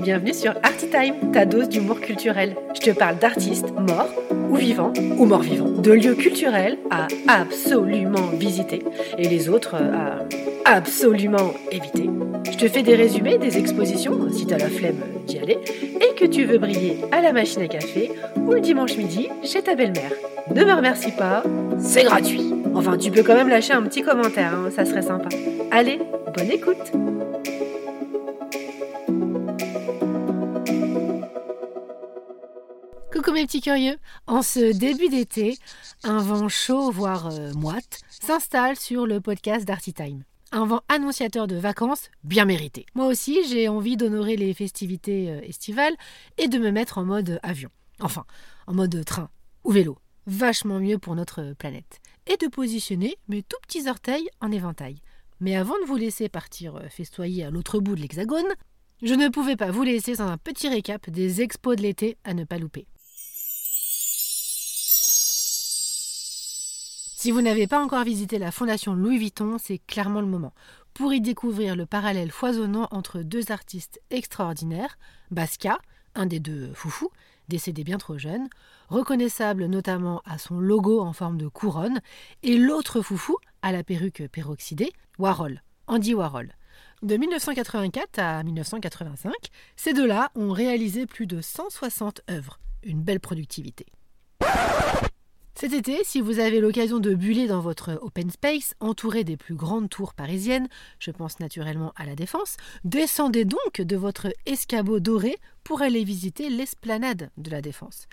Bienvenue sur Arty Time, ta dose d'humour culturel. Je te parle d'artistes morts ou vivants ou morts vivants, de lieux culturels à absolument visiter et les autres à absolument éviter. Je te fais des résumés des expositions si t'as la flemme d'y aller et que tu veux briller à la machine à café ou le dimanche midi chez ta belle-mère. Ne me remercie pas, c'est gratuit. Enfin, tu peux quand même lâcher un petit commentaire, hein, ça serait sympa. Allez, bonne écoute Coucou mes petits curieux En ce début d'été, un vent chaud, voire euh, moite, s'installe sur le podcast d'Arty Time. Un vent annonciateur de vacances bien mérité. Moi aussi, j'ai envie d'honorer les festivités euh, estivales et de me mettre en mode avion. Enfin, en mode train ou vélo. Vachement mieux pour notre planète. Et de positionner mes tout petits orteils en éventail. Mais avant de vous laisser partir euh, festoyer à l'autre bout de l'hexagone, je ne pouvais pas vous laisser sans un petit récap des expos de l'été à ne pas louper. Si vous n'avez pas encore visité la fondation Louis Vuitton, c'est clairement le moment pour y découvrir le parallèle foisonnant entre deux artistes extraordinaires, Basquiat, un des deux foufous, décédé bien trop jeune, reconnaissable notamment à son logo en forme de couronne, et l'autre foufou, à la perruque peroxydée, Warhol, Andy Warhol. De 1984 à 1985, ces deux-là ont réalisé plus de 160 œuvres, une belle productivité. Cet été, si vous avez l'occasion de buller dans votre open space, entouré des plus grandes tours parisiennes, je pense naturellement à la Défense, descendez donc de votre escabeau doré pour aller visiter l'esplanade de la Défense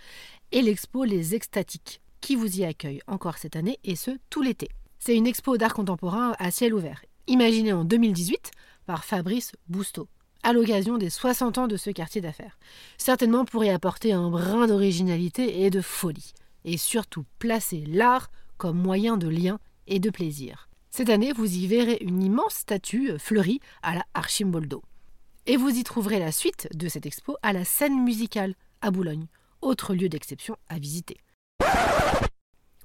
et l'expo Les Extatiques, qui vous y accueille encore cette année et ce tout l'été. C'est une expo d'art contemporain à ciel ouvert, imaginée en 2018 par Fabrice Bousteau à l'occasion des 60 ans de ce quartier d'affaires. Certainement pour y apporter un brin d'originalité et de folie et surtout placer l'art comme moyen de lien et de plaisir. Cette année, vous y verrez une immense statue euh, fleurie à la Archimboldo. Et vous y trouverez la suite de cette expo à la scène musicale à Boulogne, autre lieu d'exception à visiter.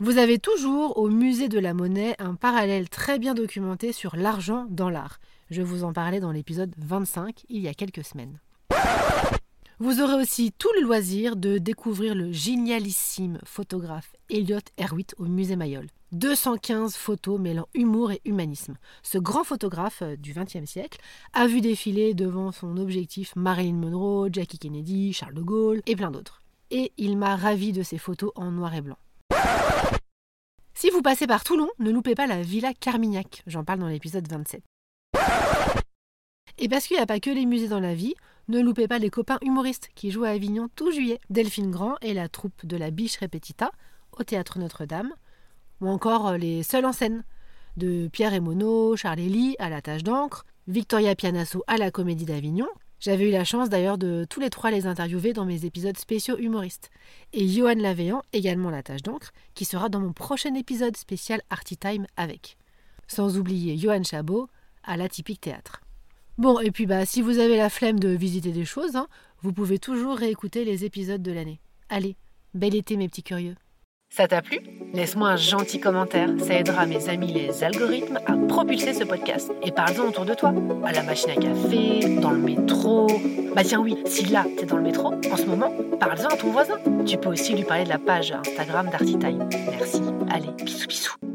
Vous avez toujours au musée de la monnaie un parallèle très bien documenté sur l'argent dans l'art. Je vous en parlais dans l'épisode 25 il y a quelques semaines. Vous aurez aussi tout le loisir de découvrir le génialissime photographe Elliot Erwitt au musée Mayol. 215 photos mêlant humour et humanisme. Ce grand photographe euh, du XXe siècle a vu défiler devant son objectif Marilyn Monroe, Jackie Kennedy, Charles de Gaulle et plein d'autres. Et il m'a ravi de ses photos en noir et blanc. Si vous passez par Toulon, ne loupez pas la Villa Carmignac, j'en parle dans l'épisode 27. Et parce qu'il n'y a pas que les musées dans la vie, ne loupez pas les copains humoristes qui jouent à Avignon tout juillet. Delphine Grand et la troupe de la Biche Repetita au théâtre Notre-Dame, ou encore euh, les seuls en scène de Pierre et Monod, Charles Elie à la tâche d'encre, Victoria Pianasso à la Comédie d'Avignon. J'avais eu la chance d'ailleurs de tous les trois les interviewer dans mes épisodes spéciaux humoristes. Et Johan Lavéant, également la tâche d'encre, qui sera dans mon prochain épisode spécial Arty Time avec. Sans oublier Johan Chabot à l'Atypique Théâtre. Bon, et puis bah si vous avez la flemme de visiter des choses, hein, vous pouvez toujours réécouter les épisodes de l'année. Allez, bel été mes petits curieux. Ça t'a plu? Laisse-moi un gentil commentaire, ça aidera mes amis les algorithmes à propulser ce podcast. Et parle-en autour de toi, à la machine à café, dans le métro. Bah tiens oui, si là t'es dans le métro, en ce moment, parle-en à ton voisin. Tu peux aussi lui parler de la page Instagram d'Artitime. Merci, allez, bisous bisous.